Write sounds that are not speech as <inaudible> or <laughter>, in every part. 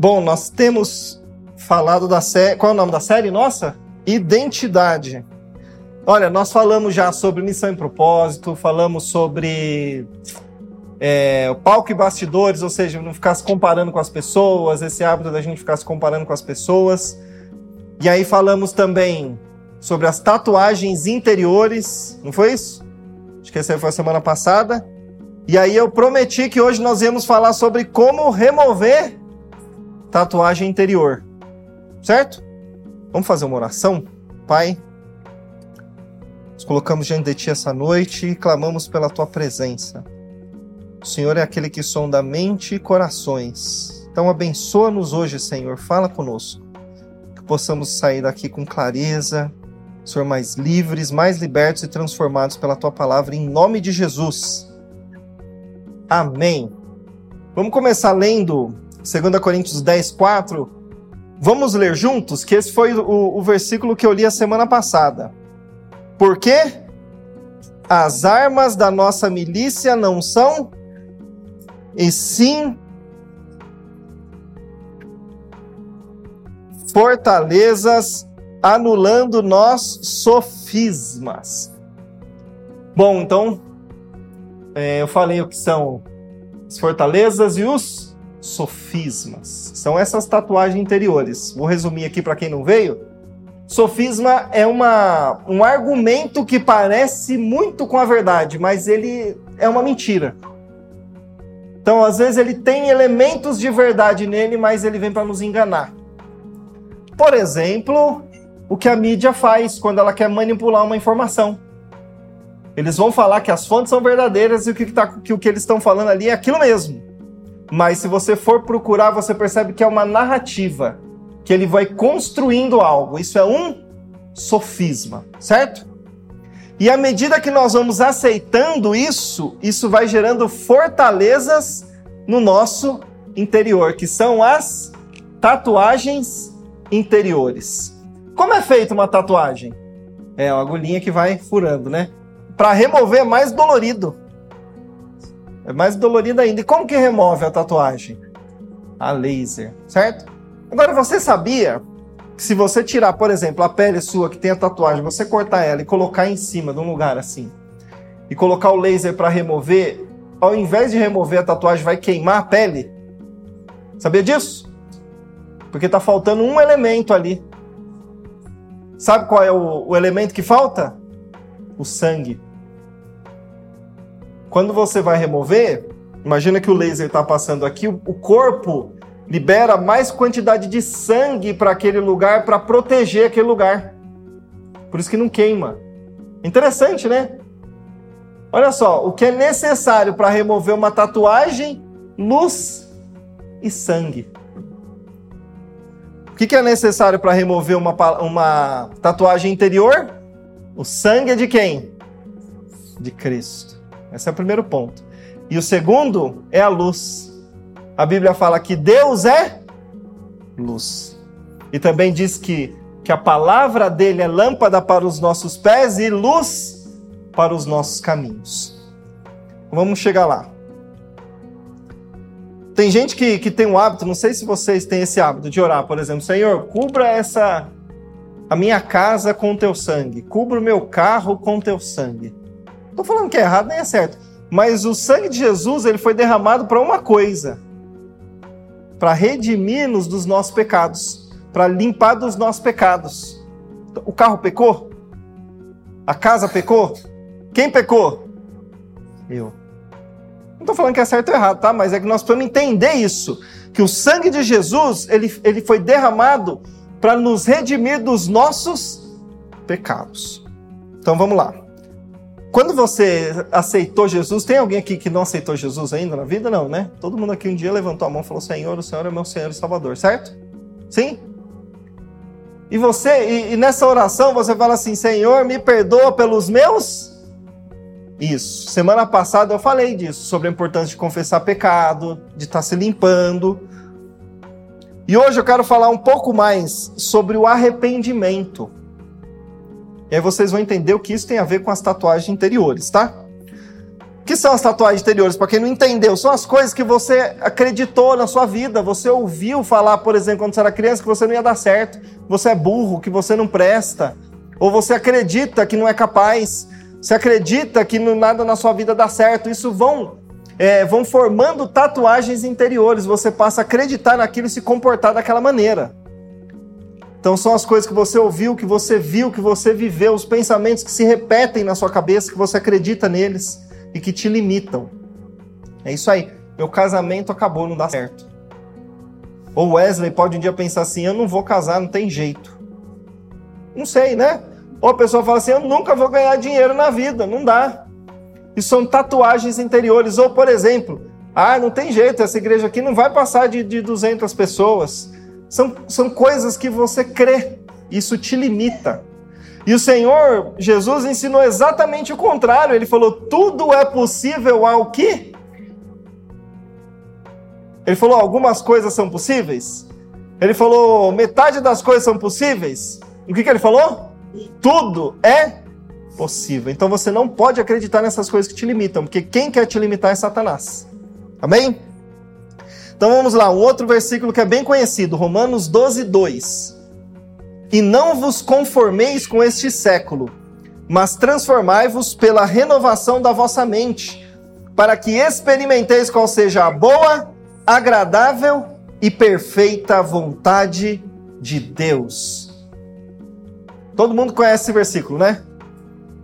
Bom, nós temos falado da série. Qual é o nome da série nossa? Identidade. Olha, nós falamos já sobre missão e propósito, falamos sobre é, o palco e bastidores, ou seja, não ficar se comparando com as pessoas, esse hábito da gente ficar se comparando com as pessoas. E aí falamos também sobre as tatuagens interiores, não foi isso? Acho que essa foi a semana passada. E aí eu prometi que hoje nós íamos falar sobre como remover tatuagem interior. Certo? Vamos fazer uma oração? Pai, nos colocamos diante de Ti essa noite e clamamos pela Tua presença. O Senhor é aquele que sonda mente e corações. Então abençoa-nos hoje, Senhor. Fala conosco. Que possamos sair daqui com clareza, Senhor, mais livres, mais libertos e transformados pela Tua palavra, em nome de Jesus. Amém. Vamos começar lendo 2 Coríntios 10, 4. Vamos ler juntos, que esse foi o, o versículo que eu li a semana passada. Porque as armas da nossa milícia não são, e sim fortalezas, anulando nós sofismas. Bom, então é, eu falei o que são as fortalezas e os sofismas. São essas tatuagens interiores. Vou resumir aqui para quem não veio. Sofisma é uma, um argumento que parece muito com a verdade, mas ele é uma mentira. Então, às vezes, ele tem elementos de verdade nele, mas ele vem para nos enganar. Por exemplo, o que a mídia faz quando ela quer manipular uma informação. Eles vão falar que as fontes são verdadeiras e que, tá, que o que eles estão falando ali é aquilo mesmo. Mas se você for procurar, você percebe que é uma narrativa, que ele vai construindo algo. Isso é um sofisma, certo? E à medida que nós vamos aceitando isso, isso vai gerando fortalezas no nosso interior, que são as tatuagens interiores. Como é feita uma tatuagem? É uma agulhinha que vai furando, né? Para remover é mais dolorido. É mais dolorido ainda. E como que remove a tatuagem? A laser, certo? Agora você sabia que se você tirar, por exemplo, a pele sua que tem a tatuagem, você cortar ela e colocar em cima de um lugar assim, e colocar o laser para remover, ao invés de remover a tatuagem, vai queimar a pele? Sabia disso? Porque está faltando um elemento ali. Sabe qual é o, o elemento que falta? O sangue. Quando você vai remover, imagina que o laser está passando aqui, o corpo libera mais quantidade de sangue para aquele lugar para proteger aquele lugar. Por isso que não queima. Interessante, né? Olha só, o que é necessário para remover uma tatuagem? Luz e sangue. O que é necessário para remover uma, uma tatuagem interior? O sangue é de quem? De Cristo. Esse é o primeiro ponto. E o segundo é a luz. A Bíblia fala que Deus é luz. E também diz que, que a palavra dele é lâmpada para os nossos pés e luz para os nossos caminhos. Vamos chegar lá. Tem gente que, que tem um hábito, não sei se vocês têm esse hábito de orar, por exemplo, Senhor, cubra essa a minha casa com teu sangue, cubra o meu carro com teu sangue. Estou falando que é errado nem é certo. Mas o sangue de Jesus ele foi derramado para uma coisa: para redimir-nos dos nossos pecados, para limpar dos nossos pecados. O carro pecou? A casa pecou? Quem pecou? Eu. Não estou falando que é certo ou errado, tá? Mas é que nós precisamos entender isso. Que o sangue de Jesus, ele, ele foi derramado para nos redimir dos nossos pecados. Então vamos lá. Quando você aceitou Jesus, tem alguém aqui que não aceitou Jesus ainda na vida? Não, né? Todo mundo aqui um dia levantou a mão e falou: Senhor, o Senhor é meu Senhor e Salvador, certo? Sim? E você, e, e nessa oração você fala assim: Senhor, me perdoa pelos meus. Isso. Semana passada eu falei disso, sobre a importância de confessar pecado, de estar se limpando. E hoje eu quero falar um pouco mais sobre o arrependimento. E aí vocês vão entender o que isso tem a ver com as tatuagens interiores, tá? O que são as tatuagens interiores? Para quem não entendeu, são as coisas que você acreditou na sua vida. Você ouviu falar, por exemplo, quando você era criança, que você não ia dar certo, você é burro, que você não presta, ou você acredita que não é capaz, você acredita que nada na sua vida dá certo. Isso vão, é, vão formando tatuagens interiores. Você passa a acreditar naquilo e se comportar daquela maneira. Então são as coisas que você ouviu, que você viu, que você viveu, os pensamentos que se repetem na sua cabeça, que você acredita neles e que te limitam. É isso aí. Meu casamento acabou, não dá certo. Ou Wesley pode um dia pensar assim: eu não vou casar, não tem jeito. Não sei, né? Ou a pessoa fala assim: eu nunca vou ganhar dinheiro na vida, não dá. Isso são tatuagens interiores. Ou, por exemplo, ah, não tem jeito, essa igreja aqui não vai passar de, de 200 pessoas. São, são coisas que você crê, isso te limita. E o Senhor Jesus ensinou exatamente o contrário. Ele falou: tudo é possível ao que? Ele falou: algumas coisas são possíveis. Ele falou: metade das coisas são possíveis. O que, que ele falou? Tudo é possível. Então você não pode acreditar nessas coisas que te limitam, porque quem quer te limitar é Satanás. Amém? Então vamos lá, um outro versículo que é bem conhecido, Romanos 12, 2. E não vos conformeis com este século, mas transformai-vos pela renovação da vossa mente, para que experimenteis qual seja a boa, agradável e perfeita vontade de Deus. Todo mundo conhece esse versículo, né?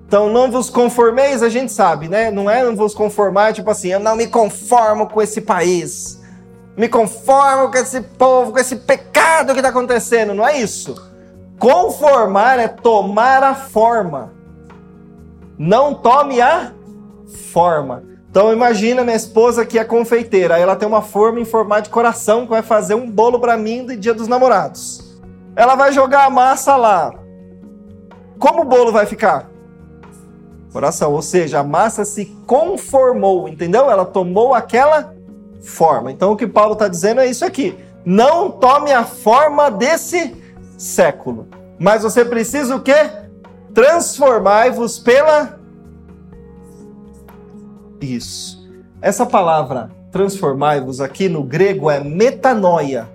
Então, não vos conformeis, a gente sabe, né? Não é não vos conformar, tipo assim, eu não me conformo com esse país, me conformo com esse povo, com esse pecado que está acontecendo, não é isso. Conformar é tomar a forma. Não tome a forma. Então imagina minha esposa que é confeiteira, aí ela tem uma forma em formato de coração que vai fazer um bolo para mim do Dia dos Namorados. Ela vai jogar a massa lá. Como o bolo vai ficar? Coração, ou seja, a massa se conformou, entendeu? Ela tomou aquela forma. Então o que Paulo está dizendo é isso aqui. Não tome a forma desse século. Mas você precisa o quê? Transformai-vos pela. Isso. Essa palavra transformai-vos aqui no grego é metanoia.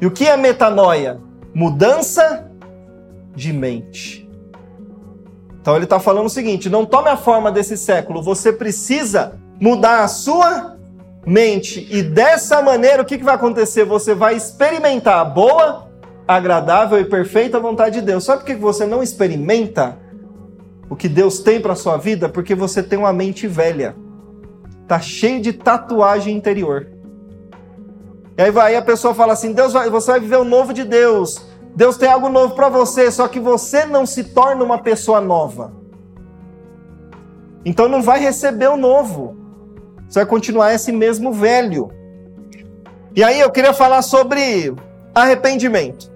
E o que é metanoia? Mudança de mente. Então ele está falando o seguinte: não tome a forma desse século, você precisa mudar a sua mente. E dessa maneira, o que, que vai acontecer? Você vai experimentar a boa, agradável e perfeita vontade de Deus. Sabe por que você não experimenta o que Deus tem para sua vida? Porque você tem uma mente velha. Tá cheio de tatuagem interior. E aí vai a pessoa fala assim: "Deus vai, você vai viver o novo de Deus. Deus tem algo novo para você, só que você não se torna uma pessoa nova. Então não vai receber o novo. Você vai continuar esse mesmo velho. E aí eu queria falar sobre arrependimento.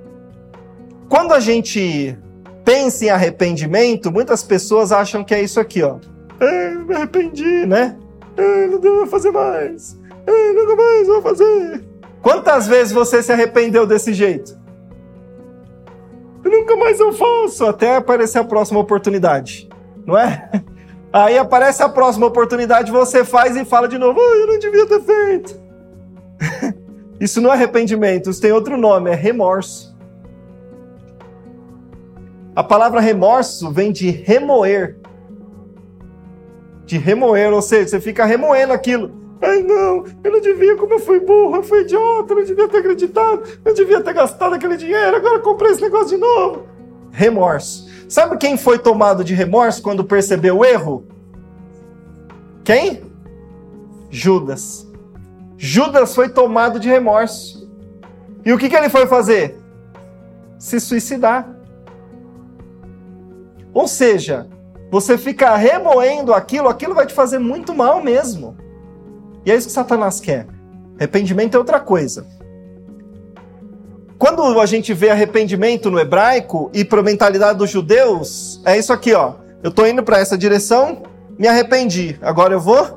Quando a gente pensa em arrependimento, muitas pessoas acham que é isso aqui, ó. É, me arrependi, né? É, não devo fazer mais. É, nunca mais vou fazer. Quantas vezes você se arrependeu desse jeito? nunca mais eu faço, até aparecer a próxima oportunidade, não é? Aí aparece a próxima oportunidade, você faz e fala de novo, oh, eu não devia ter feito. <laughs> Isso não é arrependimento, isso tem outro nome, é remorso. A palavra remorso vem de remoer. De remoer, ou seja, você fica remoendo aquilo. Ai não, eu não devia, como eu fui burro, eu fui idiota, eu não devia ter acreditado, eu devia ter gastado aquele dinheiro, agora comprei esse negócio de novo. Remorso. Sabe quem foi tomado de remorso quando percebeu o erro? Quem? Judas. Judas foi tomado de remorso. E o que, que ele foi fazer? Se suicidar. Ou seja, você fica remoendo aquilo, aquilo vai te fazer muito mal mesmo. E é isso que Satanás quer. Arrependimento é outra coisa. Quando a gente vê arrependimento no hebraico e para a mentalidade dos judeus, é isso aqui, ó. Eu estou indo para essa direção, me arrependi. Agora eu vou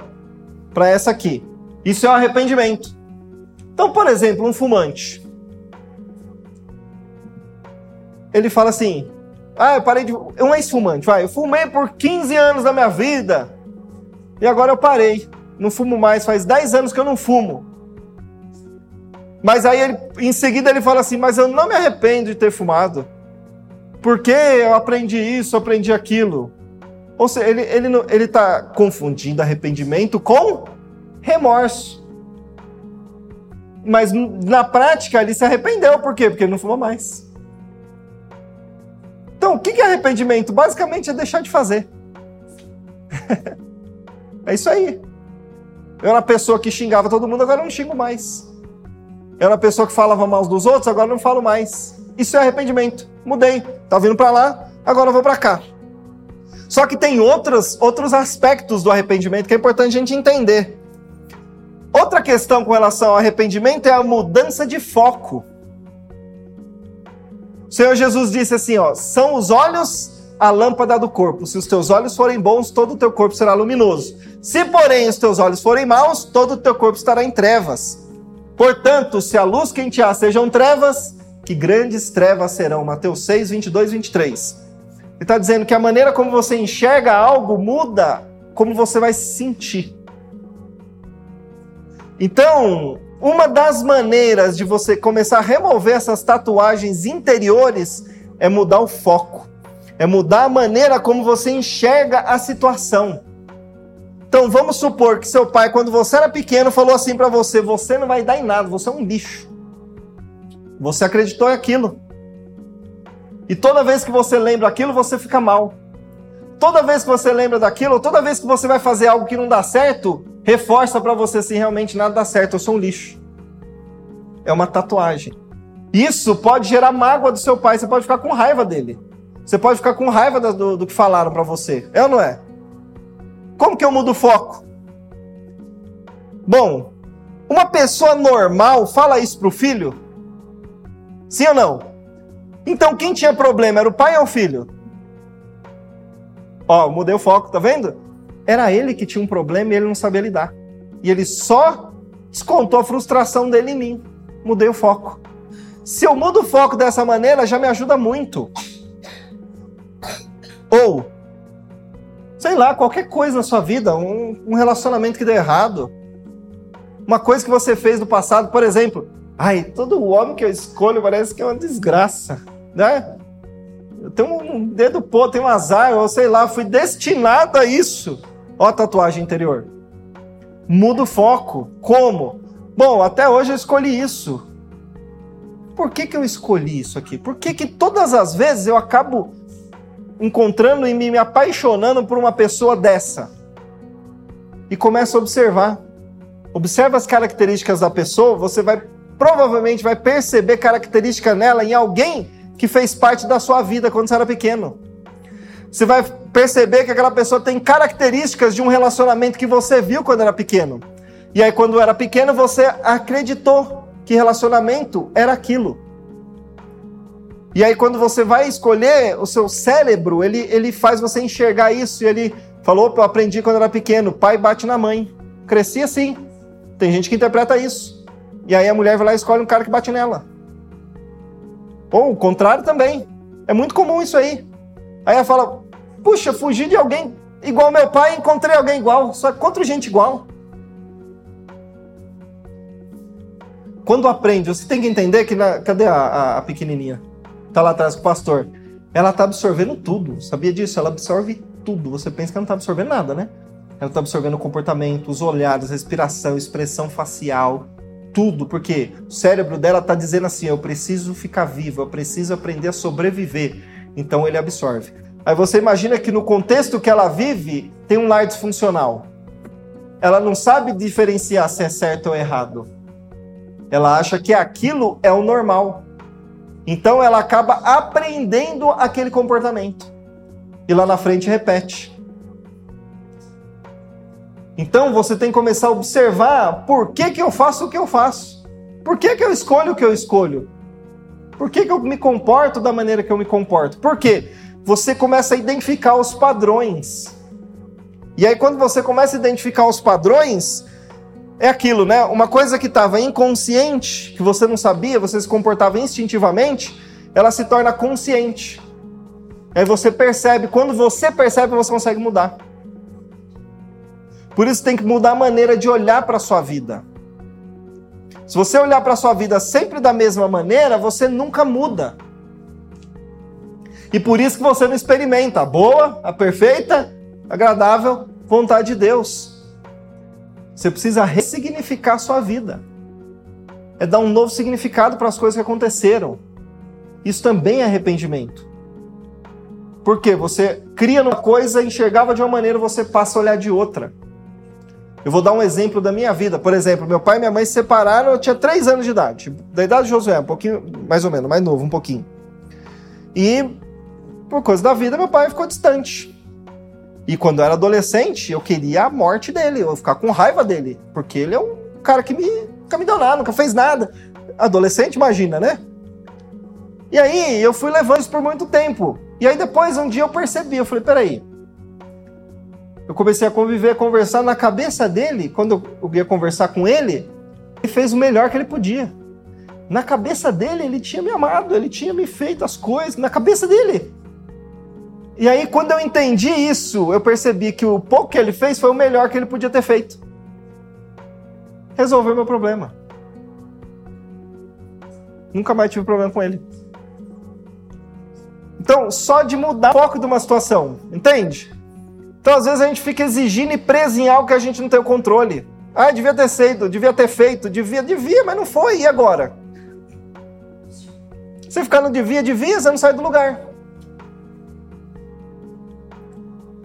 para essa aqui. Isso é um arrependimento. Então, por exemplo, um fumante. Ele fala assim: ah, eu parei de. Um ex-fumante, vai. Eu fumei por 15 anos da minha vida. E agora eu parei. Não fumo mais. Faz 10 anos que eu não fumo. Mas aí, ele, em seguida, ele fala assim: Mas eu não me arrependo de ter fumado. Porque eu aprendi isso, aprendi aquilo. Ou seja, ele ele, ele tá confundindo arrependimento com remorso. Mas na prática ele se arrependeu. Por quê? Porque ele não fuma mais. Então, o que é arrependimento? Basicamente é deixar de fazer. <laughs> é isso aí. Eu era uma pessoa que xingava todo mundo, agora eu não xingo mais. Era uma pessoa que falava mal dos outros, agora não falo mais. Isso é arrependimento. Mudei. Tá vindo para lá, agora eu vou para cá. Só que tem outros, outros aspectos do arrependimento que é importante a gente entender. Outra questão com relação ao arrependimento é a mudança de foco. O Senhor Jesus disse assim: ó, são os olhos a lâmpada do corpo. Se os teus olhos forem bons, todo o teu corpo será luminoso. Se, porém, os teus olhos forem maus, todo o teu corpo estará em trevas. Portanto, se a luz que em ti há sejam trevas, que grandes trevas serão. Mateus 6, 22, 23. Ele está dizendo que a maneira como você enxerga algo muda como você vai se sentir. Então, uma das maneiras de você começar a remover essas tatuagens interiores é mudar o foco, é mudar a maneira como você enxerga a situação. Então vamos supor que seu pai, quando você era pequeno, falou assim para você: você não vai dar em nada, você é um lixo. Você acreditou em aquilo. E toda vez que você lembra aquilo, você fica mal. Toda vez que você lembra daquilo, toda vez que você vai fazer algo que não dá certo, reforça para você se realmente nada dá certo, eu sou um lixo. É uma tatuagem. Isso pode gerar mágoa do seu pai, você pode ficar com raiva dele. Você pode ficar com raiva do, do que falaram para você. É ou não é? Como que eu mudo o foco? Bom, uma pessoa normal fala isso pro filho? Sim ou não? Então quem tinha problema era o pai ou o filho? Ó, mudei o foco, tá vendo? Era ele que tinha um problema e ele não sabia lidar. E ele só descontou a frustração dele em mim. Mudei o foco. Se eu mudo o foco dessa maneira, já me ajuda muito. Ou, sei lá, qualquer coisa na sua vida, um, um relacionamento que deu errado, uma coisa que você fez no passado, por exemplo, ai, todo homem que eu escolho parece que é uma desgraça, né? Eu tenho um dedo podre, tenho um azar, ou sei lá, fui destinado a isso. Ó a tatuagem interior. Muda o foco. Como? Bom, até hoje eu escolhi isso. Por que, que eu escolhi isso aqui? Por que, que todas as vezes eu acabo encontrando e me apaixonando por uma pessoa dessa? E começo a observar. Observa as características da pessoa, você vai provavelmente vai perceber característica nela em alguém que fez parte da sua vida quando você era pequeno. Você vai perceber que aquela pessoa tem características de um relacionamento que você viu quando era pequeno. E aí, quando era pequeno, você acreditou que relacionamento era aquilo. E aí, quando você vai escolher, o seu cérebro, ele, ele faz você enxergar isso. E ele falou: eu aprendi quando era pequeno, pai bate na mãe. Cresci assim. Tem gente que interpreta isso. E aí a mulher vai lá e escolhe um cara que bate nela. Ou o contrário também. É muito comum isso aí. Aí ela fala: Puxa, fugi de alguém igual meu pai, encontrei alguém igual, só contra gente igual. Quando aprende, você tem que entender que. Na, cadê a, a, a pequenininha? Tá lá atrás com o pastor. Ela tá absorvendo tudo, sabia disso? Ela absorve tudo. Você pensa que ela não tá absorvendo nada, né? Ela tá absorvendo o comportamento, os olhares, respiração, expressão facial, tudo, porque o cérebro dela tá dizendo assim: eu preciso ficar vivo, eu preciso aprender a sobreviver. Então ele absorve. Aí você imagina que no contexto que ela vive, tem um lar disfuncional. Ela não sabe diferenciar se é certo ou errado. Ela acha que aquilo é o normal. Então ela acaba aprendendo aquele comportamento. E lá na frente repete. Então você tem que começar a observar por que, que eu faço o que eu faço. Por que, que eu escolho o que eu escolho? Por que, que eu me comporto da maneira que eu me comporto? Por quê? Você começa a identificar os padrões. E aí, quando você começa a identificar os padrões, é aquilo, né? Uma coisa que estava inconsciente, que você não sabia, você se comportava instintivamente, ela se torna consciente. Aí você percebe, quando você percebe, você consegue mudar. Por isso tem que mudar a maneira de olhar para a sua vida. Se você olhar para a sua vida sempre da mesma maneira, você nunca muda. E por isso que você não experimenta a boa, a perfeita, agradável vontade de Deus. Você precisa ressignificar sua vida. É dar um novo significado para as coisas que aconteceram. Isso também é arrependimento. Porque você cria uma coisa, enxergava de uma maneira, você passa a olhar de outra. Eu vou dar um exemplo da minha vida. Por exemplo, meu pai e minha mãe se separaram, eu tinha três anos de idade. Da idade de Josué, um pouquinho, mais ou menos, mais novo, um pouquinho. E, por coisa da vida, meu pai ficou distante. E quando eu era adolescente, eu queria a morte dele, eu ficar com raiva dele. Porque ele é um cara que me, nunca me deu nada, nunca fez nada. Adolescente, imagina, né? E aí, eu fui levando isso por muito tempo. E aí, depois, um dia eu percebi, eu falei, peraí, eu comecei a conviver, a conversar na cabeça dele, quando eu ia conversar com ele, ele fez o melhor que ele podia. Na cabeça dele, ele tinha me amado, ele tinha me feito as coisas, na cabeça dele. E aí, quando eu entendi isso, eu percebi que o pouco que ele fez foi o melhor que ele podia ter feito. Resolveu meu problema. Nunca mais tive problema com ele. Então, só de mudar o foco de uma situação, entende? Então, às vezes, a gente fica exigindo e preso em algo que a gente não tem o controle. Ah, devia ter sido, devia ter feito, devia, devia, mas não foi, e agora? Você ficar no devia, devia, você não sai do lugar.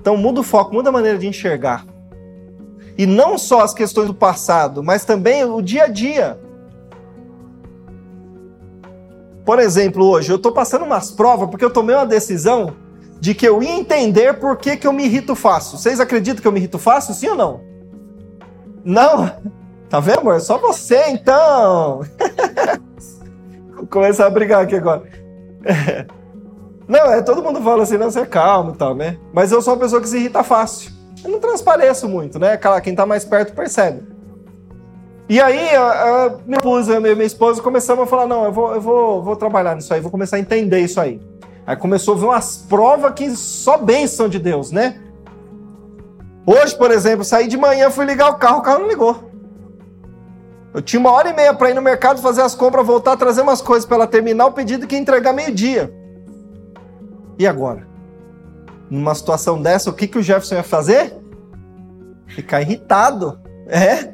Então, muda o foco, muda a maneira de enxergar. E não só as questões do passado, mas também o dia a dia. Por exemplo, hoje eu estou passando umas provas porque eu tomei uma decisão de que eu ia entender por que, que eu me irrito fácil. Vocês acreditam que eu me irrito fácil, sim ou não? Não? <laughs> Tá vendo, amor? Só você, então. <laughs> Vou começar a brigar aqui agora. <laughs> Não, é, todo mundo fala assim, não, você é calmo e tal, né? Mas eu sou uma pessoa que se irrita fácil. Eu não transpareço muito, né? Quem tá mais perto percebe. E aí, a, a minha esposa, minha, minha esposa começamos a falar, não, eu vou, eu vou, vou trabalhar nisso aí, vou começar a entender isso aí. Aí começou a ver umas provas que só bênção de Deus, né? Hoje, por exemplo, saí de manhã, fui ligar o carro, o carro não ligou. Eu tinha uma hora e meia para ir no mercado fazer as compras, voltar, trazer umas coisas para ela terminar o pedido que entregar meio-dia. E agora? Numa situação dessa, o que, que o Jefferson ia fazer? Ficar irritado. É.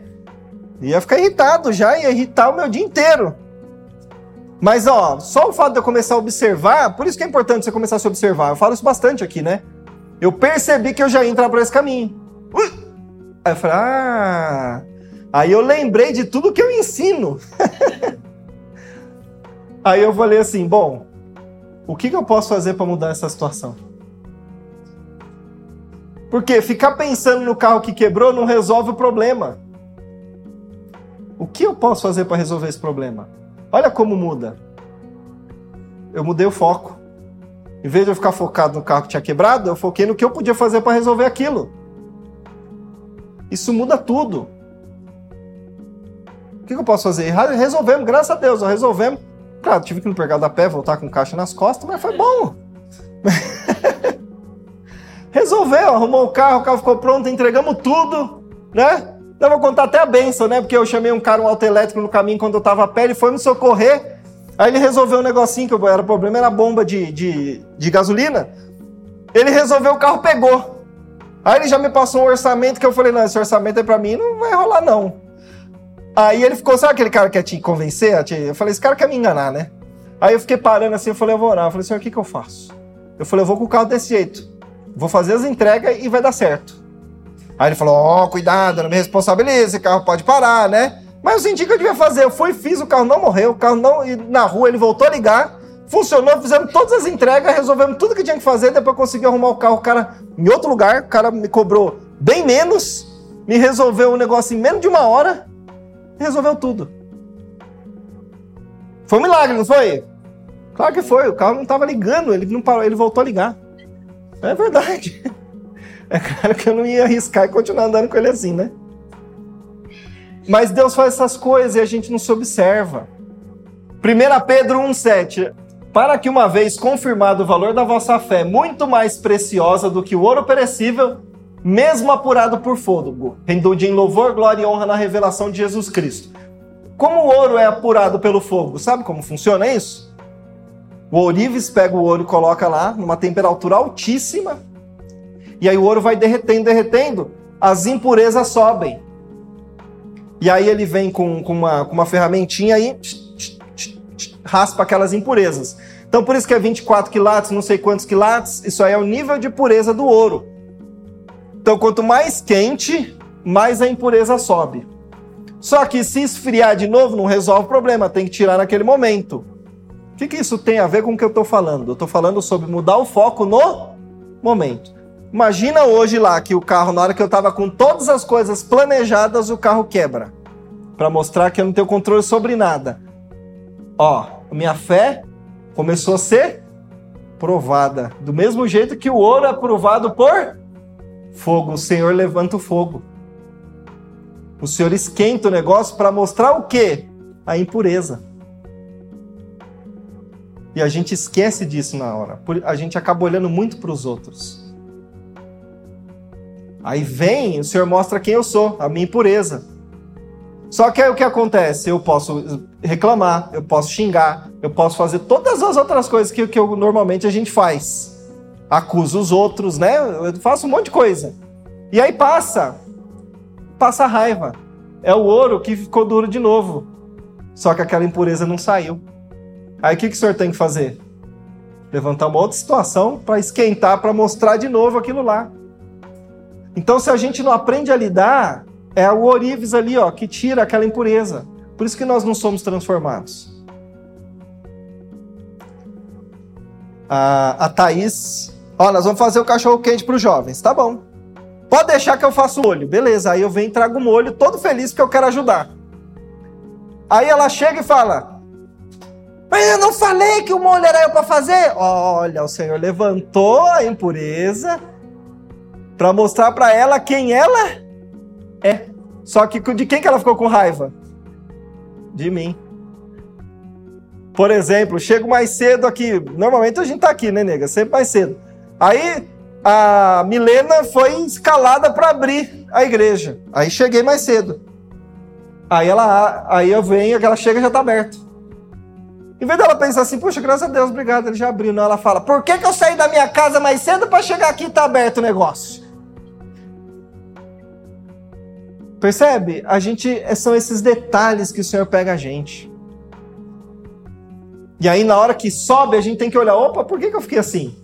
Ia ficar irritado já, ia irritar o meu dia inteiro. Mas, ó, só o fato de eu começar a observar, por isso que é importante você começar a se observar. Eu falo isso bastante aqui, né? Eu percebi que eu já ia entrar por esse caminho. Ui! Aí eu falei, ah. Aí eu lembrei de tudo que eu ensino. <laughs> Aí eu falei assim, bom, o que, que eu posso fazer para mudar essa situação? Porque ficar pensando no carro que quebrou não resolve o problema. O que eu posso fazer para resolver esse problema? Olha como muda. Eu mudei o foco. Em vez de eu ficar focado no carro que tinha quebrado, eu foquei no que eu podia fazer para resolver aquilo. Isso muda tudo. O que eu posso fazer? Resolvemos, graças a Deus, resolvemos. Claro, tive que me pegar da pé, voltar com caixa nas costas, mas foi bom. <laughs> Resolveu, arrumou o carro, o carro ficou pronto, entregamos tudo, né? Eu vou contar até a benção, né? Porque eu chamei um cara, um auto elétrico no caminho quando eu tava a pé, ele foi me socorrer. Aí ele resolveu um negocinho que era o problema, era a bomba de, de, de gasolina. Ele resolveu, o carro pegou. Aí ele já me passou um orçamento que eu falei, não, esse orçamento é pra mim, não vai rolar não. Aí ele ficou, sabe aquele cara que quer te convencer? Eu falei, esse cara quer me enganar, né? Aí eu fiquei parando assim, eu falei, eu vou orar. Eu falei, senhor, o que, que eu faço? Eu falei, eu vou com o carro desse jeito. Vou fazer as entregas e vai dar certo. Aí ele falou: Ó, oh, cuidado, não me responsabilize, esse carro pode parar, né? Mas eu senti que eu devia fazer. Eu fui, fiz, o carro não morreu, o carro não. E na rua ele voltou a ligar, funcionou, fizemos todas as entregas, resolvemos tudo que tinha que fazer, depois consegui arrumar o carro, o cara em outro lugar, o cara me cobrou bem menos, me resolveu o negócio em menos de uma hora, resolveu tudo. Foi um milagre, não foi? Claro que foi, o carro não estava ligando, ele não parou, ele voltou a ligar. É verdade. <laughs> É claro que eu não ia arriscar e continuar andando com ele assim, né? Mas Deus faz essas coisas e a gente não se observa. 1 Pedro 1,7 Para que uma vez confirmado o valor da vossa fé, muito mais preciosa do que o ouro perecível, mesmo apurado por fogo, redunde em louvor, glória e honra na revelação de Jesus Cristo. Como o ouro é apurado pelo fogo? Sabe como funciona isso? O ourives pega o ouro e coloca lá numa temperatura altíssima, e aí o ouro vai derretendo, derretendo, as impurezas sobem. E aí ele vem com, com, uma, com uma ferramentinha e raspa aquelas impurezas. Então por isso que é 24 quilates, não sei quantos quilates, isso aí é o nível de pureza do ouro. Então, quanto mais quente, mais a impureza sobe. Só que se esfriar de novo, não resolve o problema, tem que tirar naquele momento. O que, que isso tem a ver com o que eu estou falando? Eu estou falando sobre mudar o foco no momento. Imagina hoje lá que o carro, na hora que eu estava com todas as coisas planejadas, o carro quebra. Para mostrar que eu não tenho controle sobre nada. Ó, minha fé começou a ser provada. Do mesmo jeito que o ouro é provado por fogo. O Senhor levanta o fogo. O Senhor esquenta o negócio para mostrar o quê? A impureza. E a gente esquece disso na hora. A gente acaba olhando muito para os outros. Aí vem, o Senhor mostra quem eu sou, a minha impureza. Só que aí o que acontece? Eu posso reclamar, eu posso xingar, eu posso fazer todas as outras coisas que, que eu, normalmente a gente faz acusa os outros, né? Eu faço um monte de coisa. E aí passa, passa raiva. É o ouro que ficou duro de novo. Só que aquela impureza não saiu. Aí o que, que o senhor tem que fazer? Levantar uma outra situação para esquentar, para mostrar de novo aquilo lá. Então, se a gente não aprende a lidar, é o orives ali, ó, que tira aquela impureza. Por isso que nós não somos transformados. A, a Thaís Ó, nós vamos fazer o cachorro quente para os jovens. Tá bom. Pode deixar que eu faça o molho. Beleza. Aí eu venho e trago o molho, todo feliz porque eu quero ajudar. Aí ela chega e fala: Mas eu não falei que o molho era eu para fazer? Olha, o Senhor levantou a impureza para mostrar para ela quem ela é. Só que de quem que ela ficou com raiva? De mim. Por exemplo, chego mais cedo aqui. Normalmente a gente tá aqui, né, nega? Sempre mais cedo. Aí a Milena foi escalada para abrir a igreja. Aí cheguei mais cedo. Aí ela, aí eu venho, ela chega e já está aberto. Em vez dela pensar assim, poxa, graças a Deus, obrigado, ele já abriu. Não, ela fala, por que, que eu saí da minha casa mais cedo para chegar aqui e tá aberto o negócio? Percebe? A gente são esses detalhes que o Senhor pega a gente. E aí na hora que sobe, a gente tem que olhar, opa, por que, que eu fiquei assim?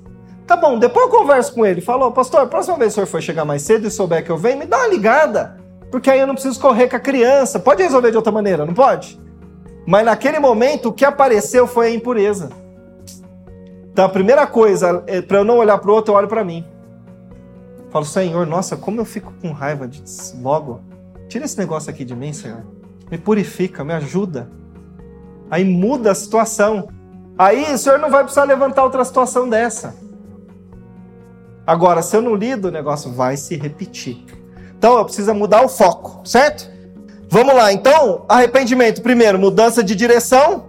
Tá bom, depois eu converso com ele. Falou, pastor, próxima vez que o senhor for chegar mais cedo e souber que eu venho, me dá uma ligada. Porque aí eu não preciso correr com a criança. Pode resolver de outra maneira, não pode? Mas naquele momento, o que apareceu foi a impureza. Então a primeira coisa, é, para eu não olhar para o outro, eu olho para mim. Falo, Senhor, nossa, como eu fico com raiva disso. Logo, tira esse negócio aqui de mim, Senhor. Me purifica, me ajuda. Aí muda a situação. Aí o Senhor não vai precisar levantar outra situação dessa. Agora, se eu não lido, o negócio vai se repetir. Então, eu preciso mudar o foco, certo? Vamos lá, então, arrependimento. Primeiro, mudança de direção.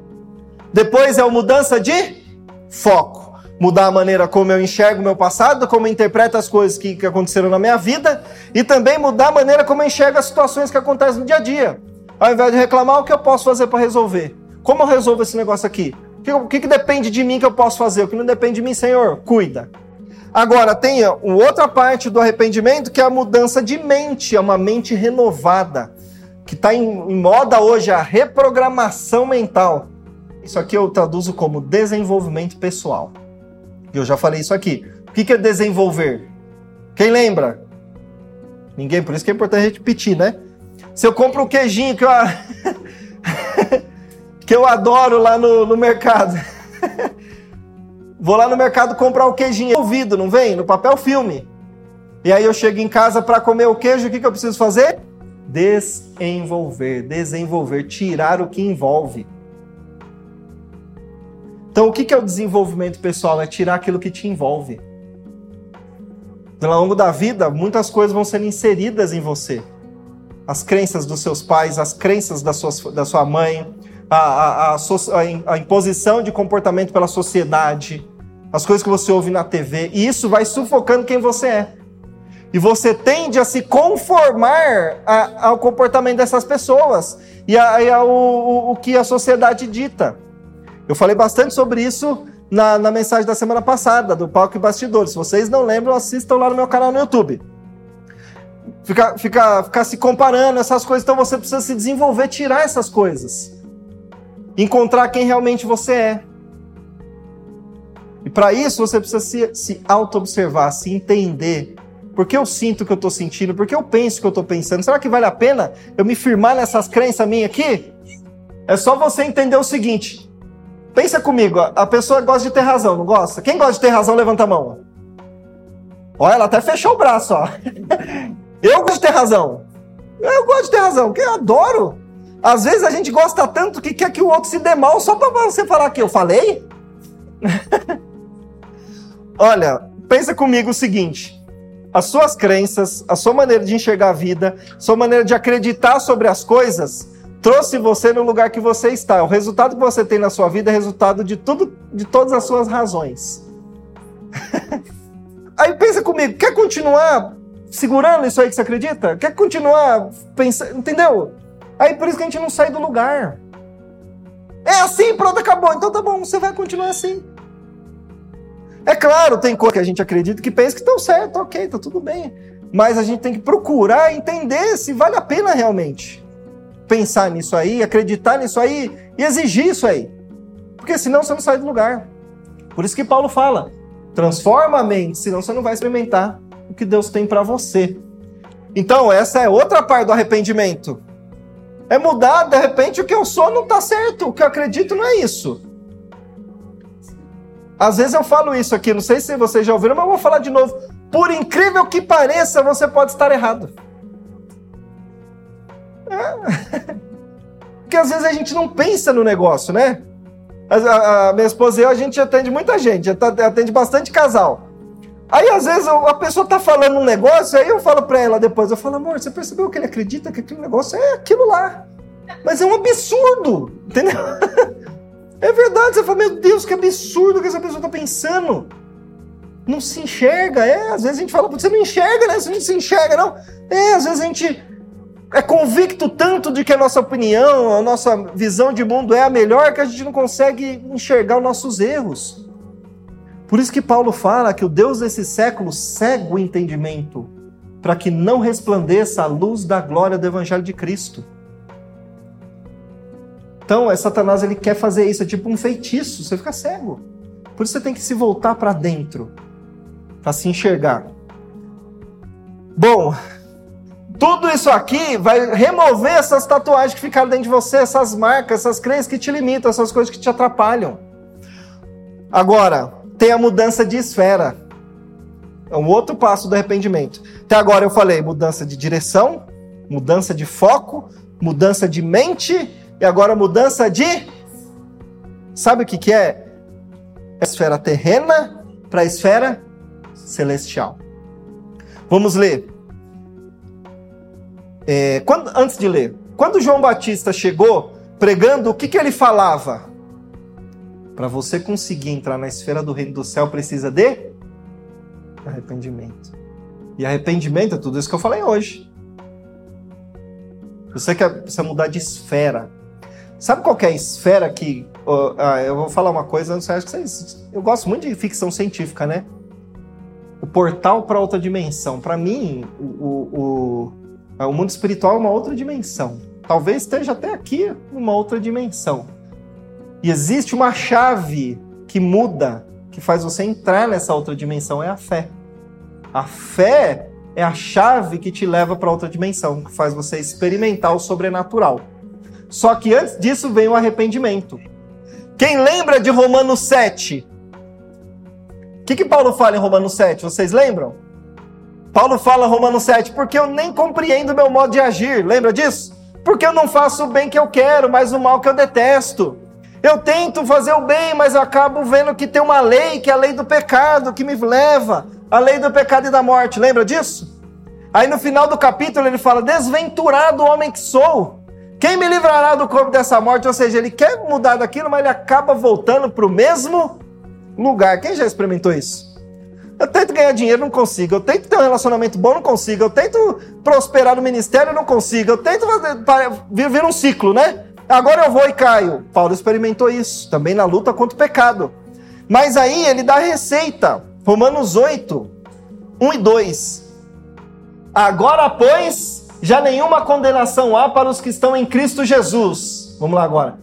Depois é a mudança de foco. Mudar a maneira como eu enxergo o meu passado, como eu interpreto as coisas que, que aconteceram na minha vida. E também mudar a maneira como eu enxergo as situações que acontecem no dia a dia. Ao invés de reclamar, o que eu posso fazer para resolver? Como eu resolvo esse negócio aqui? O que, o que, que depende de mim que eu posso fazer? O que não depende de mim, Senhor? Cuida. Agora, tem outra parte do arrependimento que é a mudança de mente, é uma mente renovada, que está em, em moda hoje, a reprogramação mental. Isso aqui eu traduzo como desenvolvimento pessoal. Eu já falei isso aqui. O que é desenvolver? Quem lembra? Ninguém, por isso que é importante repetir, né? Se eu compro um queijinho que eu, <laughs> que eu adoro lá no, no mercado. <laughs> Vou lá no mercado comprar o queijinho. Ouvido, não vem? No papel filme. E aí eu chego em casa para comer o queijo, o que, que eu preciso fazer? Desenvolver, desenvolver, tirar o que envolve. Então, o que, que é o desenvolvimento pessoal? É tirar aquilo que te envolve. Ao longo da vida, muitas coisas vão sendo inseridas em você. As crenças dos seus pais, as crenças da sua, da sua mãe, a, a, a, a imposição de comportamento pela sociedade, as coisas que você ouve na TV, e isso vai sufocando quem você é. E você tende a se conformar a, ao comportamento dessas pessoas e, a, ao, o, o que a sociedade dita. Eu falei bastante sobre isso na, na mensagem da semana passada, do Palco e Bastidores. Se vocês não lembram, assistam lá no meu canal no YouTube. Ficar fica, fica se comparando essas coisas, então você precisa se desenvolver, tirar essas coisas. Encontrar quem realmente você é. E para isso você precisa se, se auto-observar, se entender. Por que eu sinto o que eu estou sentindo? Por que eu penso o que eu estou pensando? Será que vale a pena eu me firmar nessas crenças minhas aqui? É só você entender o seguinte: Pensa comigo, a pessoa gosta de ter razão, não gosta? Quem gosta de ter razão, levanta a mão. Olha, ela até fechou o braço, ó. <laughs> Eu gosto de ter razão. Eu gosto de ter razão, que eu adoro. Às vezes a gente gosta tanto que quer que o outro se dê mal só para você falar que eu falei. <laughs> Olha, pensa comigo o seguinte: as suas crenças, a sua maneira de enxergar a vida, a sua maneira de acreditar sobre as coisas, trouxe você no lugar que você está. O resultado que você tem na sua vida é resultado de tudo, de todas as suas razões. <laughs> aí pensa comigo, quer continuar segurando isso aí que você acredita? Quer continuar pensando, entendeu? Aí por isso que a gente não sai do lugar. É assim, pronto, acabou. Então tá bom, você vai continuar assim. É claro, tem coisa que a gente acredita que pensa que estão certo, ok, tá tudo bem. Mas a gente tem que procurar entender se vale a pena realmente pensar nisso aí, acreditar nisso aí e exigir isso aí. Porque senão você não sai do lugar. Por isso que Paulo fala: transforma a mente, senão você não vai experimentar o que Deus tem para você. Então, essa é outra parte do arrependimento. É mudar, de repente, o que eu sou não está certo, o que eu acredito não é isso. Às vezes eu falo isso aqui, não sei se vocês já ouviram, mas eu vou falar de novo. Por incrível que pareça, você pode estar errado. É. <laughs> Porque às vezes a gente não pensa no negócio, né? A, a, minha esposa e eu, a gente atende muita gente, atende bastante casal. Aí às vezes a pessoa tá falando um negócio, aí eu falo pra ela depois, eu falo, amor, você percebeu que ele acredita que aquele negócio é aquilo lá. Mas é um absurdo, entendeu? <laughs> É verdade, você fala, meu Deus, que absurdo que essa pessoa tá pensando. Não se enxerga, é, às vezes a gente fala, você não enxerga, né? Você não se enxerga, não. É, às vezes a gente é convicto tanto de que a nossa opinião, a nossa visão de mundo é a melhor que a gente não consegue enxergar os nossos erros. Por isso que Paulo fala que o Deus desse século cega o entendimento, para que não resplandeça a luz da glória do evangelho de Cristo. Então, é Satanás ele quer fazer isso, é tipo um feitiço, você fica cego. Por isso você tem que se voltar para dentro, para se enxergar. Bom, tudo isso aqui vai remover essas tatuagens que ficaram dentro de você, essas marcas, essas crenças que te limitam, essas coisas que te atrapalham. Agora, tem a mudança de esfera. É um outro passo do arrependimento. Até agora eu falei mudança de direção, mudança de foco, mudança de mente e agora mudança de. Sabe o que, que é? A esfera terrena para a esfera celestial. Vamos ler é, quando, antes de ler, quando João Batista chegou pregando, o que, que ele falava? Para você conseguir entrar na esfera do reino do céu, precisa de arrependimento. E arrependimento é tudo isso que eu falei hoje. Você quer precisa mudar de esfera. Sabe qual é a esfera que. Uh, eu vou falar uma coisa, sei, acho que vocês. Eu gosto muito de ficção científica, né? O portal para outra dimensão. Para mim, o, o, é, o mundo espiritual é uma outra dimensão. Talvez esteja até aqui uma outra dimensão. E existe uma chave que muda, que faz você entrar nessa outra dimensão, é a fé. A fé é a chave que te leva para outra dimensão, que faz você experimentar o sobrenatural. Só que antes disso vem o arrependimento. Quem lembra de Romanos 7? O que, que Paulo fala em Romanos 7? Vocês lembram? Paulo fala Romanos 7, porque eu nem compreendo o meu modo de agir. Lembra disso? Porque eu não faço o bem que eu quero, mas o mal que eu detesto. Eu tento fazer o bem, mas acabo vendo que tem uma lei, que é a lei do pecado, que me leva a lei do pecado e da morte. Lembra disso? Aí no final do capítulo ele fala: Desventurado homem que sou, quem me livrará do corpo dessa morte? Ou seja, ele quer mudar daquilo, mas ele acaba voltando para o mesmo lugar. Quem já experimentou isso? Eu tento ganhar dinheiro, não consigo. Eu tento ter um relacionamento bom, não consigo. Eu tento prosperar no ministério, não consigo. Eu tento viver um ciclo, né? Agora eu vou e caio. Paulo experimentou isso, também na luta contra o pecado. Mas aí ele dá a receita. Romanos 8, 1 e 2. Agora, pois, já nenhuma condenação há para os que estão em Cristo Jesus. Vamos lá agora.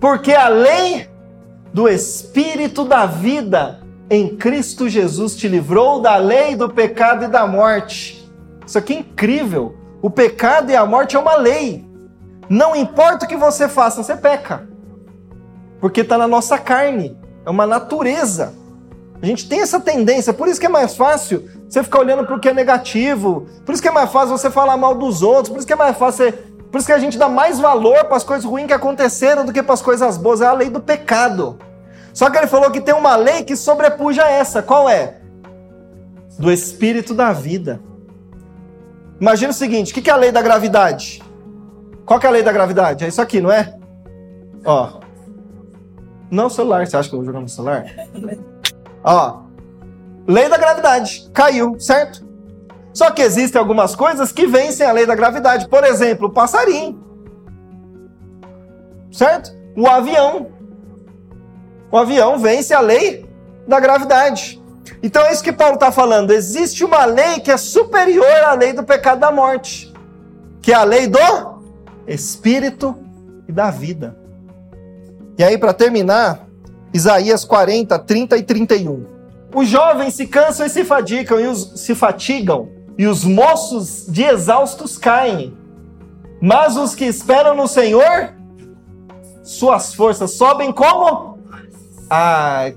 Porque a lei do Espírito da vida em Cristo Jesus te livrou da lei do pecado e da morte. Isso aqui é incrível. O pecado e a morte é uma lei. Não importa o que você faça, você peca. Porque está na nossa carne. É uma natureza. A gente tem essa tendência, por isso que é mais fácil você ficar olhando para o que é negativo, por isso que é mais fácil você falar mal dos outros, por isso que é mais fácil você... Por isso que a gente dá mais valor para as coisas ruins que aconteceram do que para as coisas boas. É a lei do pecado. Só que ele falou que tem uma lei que sobrepuja essa. Qual é? Do espírito da vida. Imagina o seguinte: o que é a lei da gravidade? Qual que é a lei da gravidade? É isso aqui, não é? Ó. Não, celular. Você acha que eu vou jogar no celular? Ó. Lei da gravidade. Caiu, certo? Só que existem algumas coisas que vencem a lei da gravidade. Por exemplo, o passarinho. Certo? O avião. O avião vence a lei da gravidade. Então é isso que Paulo está falando. Existe uma lei que é superior à lei do pecado da morte, que é a lei do espírito e da vida. E aí, para terminar, Isaías 40, 30 e 31. Os jovens se cansam e se fatigam, e os, se fatigam, e os moços de exaustos caem. Mas os que esperam no Senhor, suas forças sobem como? Ah,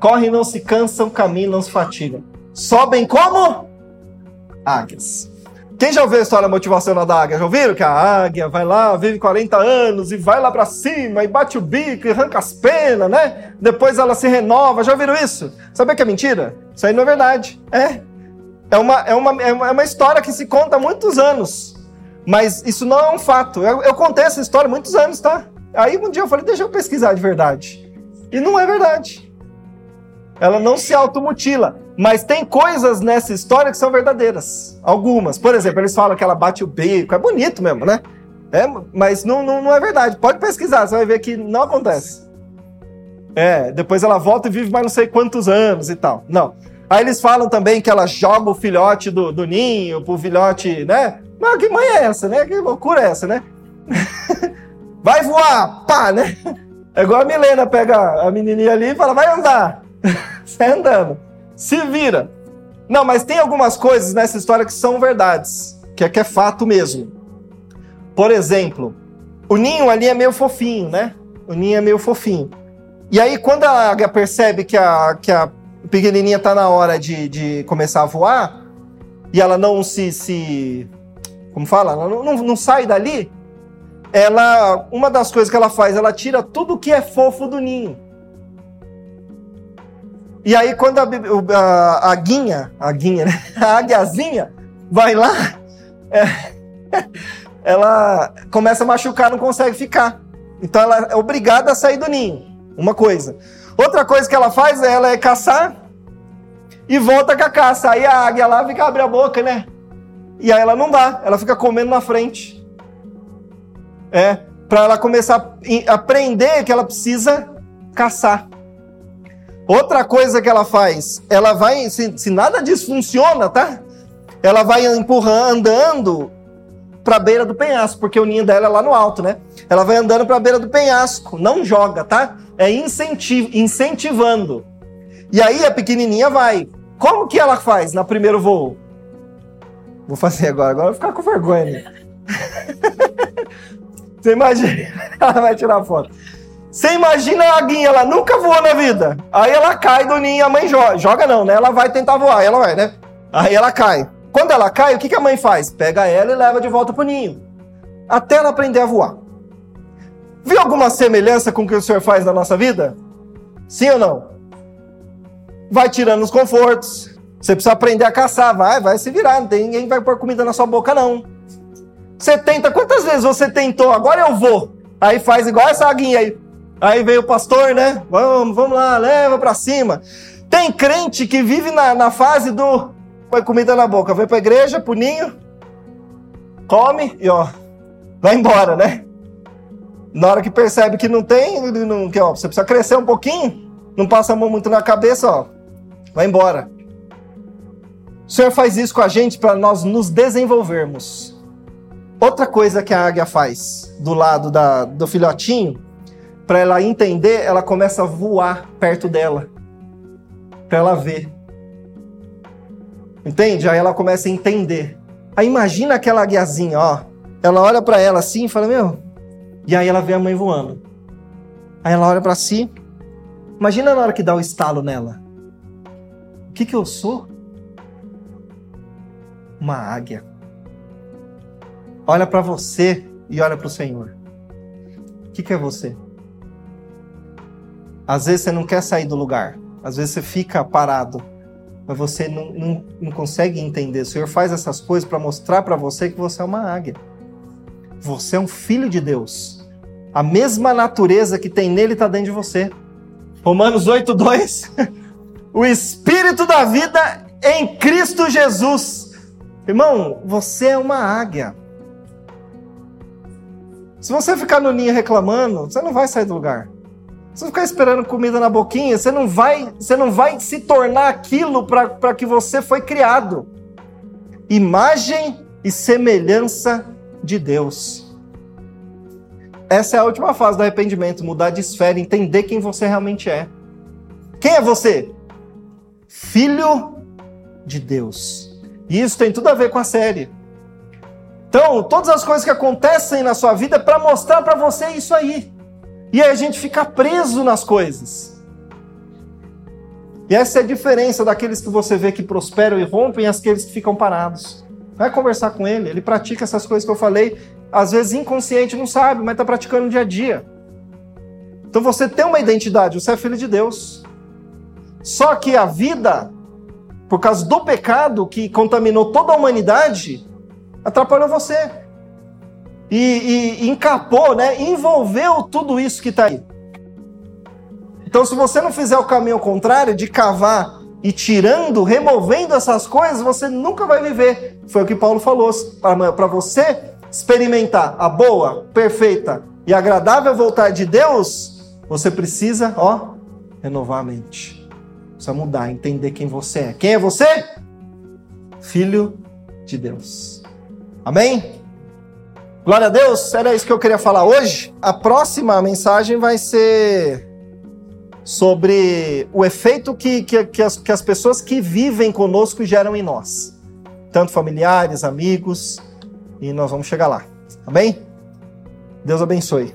correm, não se cansam, caminham, não se fatigam. Sobem como? Águias. Quem já ouviu a história motivacional da águia? Já ouviram que a águia vai lá, vive 40 anos e vai lá para cima e bate o bico e arranca as penas, né? Depois ela se renova. Já ouviram isso? Sabia que é mentira? Isso aí não é verdade. É. É uma, é uma, é uma é história que se conta há muitos anos. Mas isso não é um fato. Eu, eu contei essa história há muitos anos, tá? Aí um dia eu falei, deixa eu pesquisar de verdade. E não é verdade. Ela não se automutila. Mas tem coisas nessa história que são verdadeiras. Algumas. Por exemplo, eles falam que ela bate o bico. É bonito mesmo, né? É, mas não, não, não é verdade. Pode pesquisar, você vai ver que não acontece. É, depois ela volta e vive mais não sei quantos anos e tal. Não. Aí eles falam também que ela joga o filhote do, do ninho pro filhote, né? Mas que mãe é essa, né? Que loucura é essa, né? <laughs> vai voar, pá, né? É igual a Milena pega a menininha ali e fala, vai andar. <laughs> Sai andando. Se vira. Não, mas tem algumas coisas nessa história que são verdades, que é que é fato mesmo. Por exemplo, o ninho ali é meio fofinho, né? O ninho é meio fofinho. E aí, quando a águia percebe que a, que a pequenininha tá na hora de, de começar a voar, e ela não se. se como fala? Ela não, não, não sai dali, ela. Uma das coisas que ela faz, ela tira tudo que é fofo do ninho. E aí, quando a, a, a guinha, a guinha, né? <laughs> a águiazinha vai lá, é, <laughs> ela começa a machucar, não consegue ficar. Então, ela é obrigada a sair do ninho. Uma coisa. Outra coisa que ela faz, ela é caçar e volta com a caça. Aí a águia lá fica abre a boca, né? E aí ela não dá, ela fica comendo na frente. É, para ela começar a aprender que ela precisa caçar. Outra coisa que ela faz, ela vai, se, se nada disso funciona, tá? Ela vai empurrando, andando para a beira do penhasco, porque o ninho dela é lá no alto, né? Ela vai andando para a beira do penhasco, não joga, tá? É incentiv incentivando. E aí a pequenininha vai. Como que ela faz na primeiro voo? Vou fazer agora, agora vou ficar com vergonha. Né? <laughs> Você imagina? <laughs> Ela vai tirar foto. Você imagina a aguinha, ela nunca voou na vida. Aí ela cai do ninho, a mãe joga. Joga não, né? Ela vai tentar voar, ela vai, né? Aí ela cai. Quando ela cai, o que, que a mãe faz? Pega ela e leva de volta pro ninho. Até ela aprender a voar. Viu alguma semelhança com o que o senhor faz na nossa vida? Sim ou não? Vai tirando os confortos. Você precisa aprender a caçar. Vai, vai se virar. Não tem ninguém vai pôr comida na sua boca, não. Você tenta. Quantas vezes você tentou? Agora eu vou. Aí faz igual essa aguinha aí. Aí veio o pastor, né? Vamos, vamos lá, leva para cima. Tem crente que vive na, na fase do põe comida na boca, vem pra igreja, puninho, come e ó, vai embora, né? Na hora que percebe que não tem, não, que, ó, você precisa crescer um pouquinho, não passa a mão muito na cabeça, ó, vai embora. O Senhor faz isso com a gente para nós nos desenvolvermos. Outra coisa que a águia faz do lado da, do filhotinho, para ela entender, ela começa a voar perto dela, para ela ver. Entende? Aí ela começa a entender. Aí imagina aquela águiazinha, ó. Ela olha para ela assim e fala: Meu, e aí ela vê a mãe voando. Aí ela olha para si. Imagina na hora que dá o estalo nela. O que que eu sou? Uma águia. Olha para você e olha para o Senhor. O que que é você? Às vezes você não quer sair do lugar. Às vezes você fica parado. Mas você não, não, não consegue entender. O Senhor faz essas coisas para mostrar para você que você é uma águia. Você é um filho de Deus. A mesma natureza que tem nele está dentro de você. Romanos 8:2. <laughs> o espírito da vida em Cristo Jesus. Irmão, você é uma águia. Se você ficar no ninho reclamando, você não vai sair do lugar. Você ficar esperando comida na boquinha, você não vai, você não vai se tornar aquilo para que você foi criado. Imagem e semelhança de Deus. Essa é a última fase do arrependimento, mudar de esfera, entender quem você realmente é. Quem é você? Filho de Deus. E isso tem tudo a ver com a série. Então, todas as coisas que acontecem na sua vida é para mostrar para você isso aí. E aí a gente fica preso nas coisas. E essa é a diferença daqueles que você vê que prosperam e rompem e aqueles que ficam parados. Vai conversar com ele, ele pratica essas coisas que eu falei, às vezes inconsciente, não sabe, mas está praticando no dia a dia. Então você tem uma identidade, você é filho de Deus. Só que a vida, por causa do pecado que contaminou toda a humanidade, atrapalhou você. E, e, encapou, né? envolveu tudo isso que está aí. Então, se você não fizer o caminho contrário de cavar e tirando, removendo essas coisas, você nunca vai viver. Foi o que Paulo falou. Para você experimentar a boa, perfeita e agradável vontade de Deus, você precisa, ó, renovar a mente. Precisa mudar, entender quem você é. Quem é você? Filho de Deus. Amém? Glória a Deus, era isso que eu queria falar hoje. A próxima mensagem vai ser sobre o efeito que, que, que, as, que as pessoas que vivem conosco geram em nós, tanto familiares, amigos, e nós vamos chegar lá. Amém? Deus abençoe.